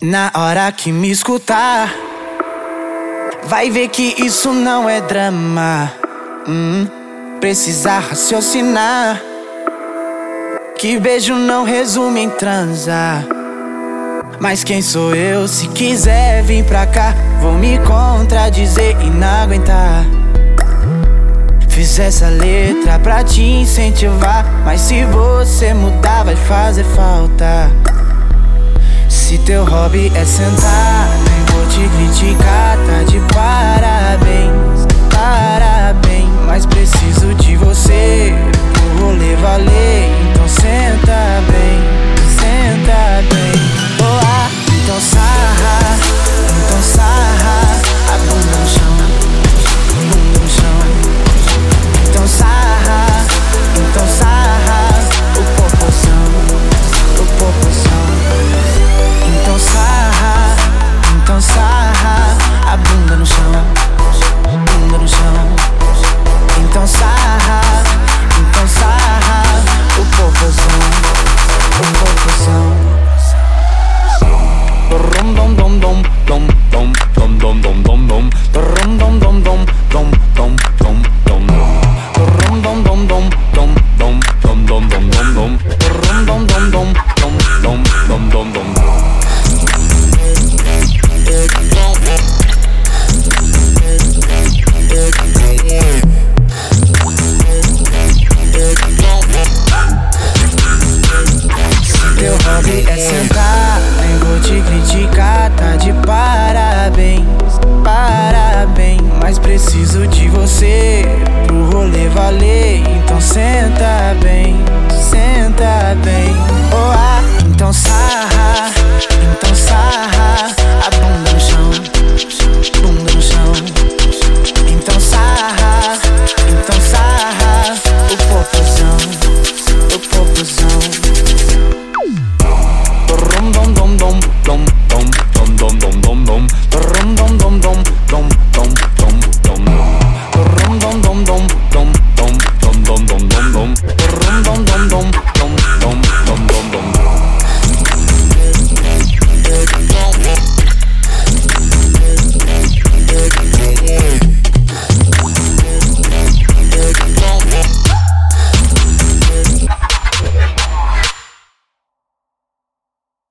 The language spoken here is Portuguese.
Na hora que me escutar, vai ver que isso não é drama. Hum, precisa raciocinar. Que beijo não resume em transar. Mas quem sou eu? Se quiser vir pra cá, vou me contradizer e não aguentar. Fiz essa letra pra te incentivar. Mas se você mudar, vai fazer falta. Se teu hobby é sentar, nem vou te criticar, tá de parabéns, parabéns. prazer é sentar. Nem vou te criticar, tá de parabéns, parabéns. Mas preciso de você pro rolê valer, então senta bem.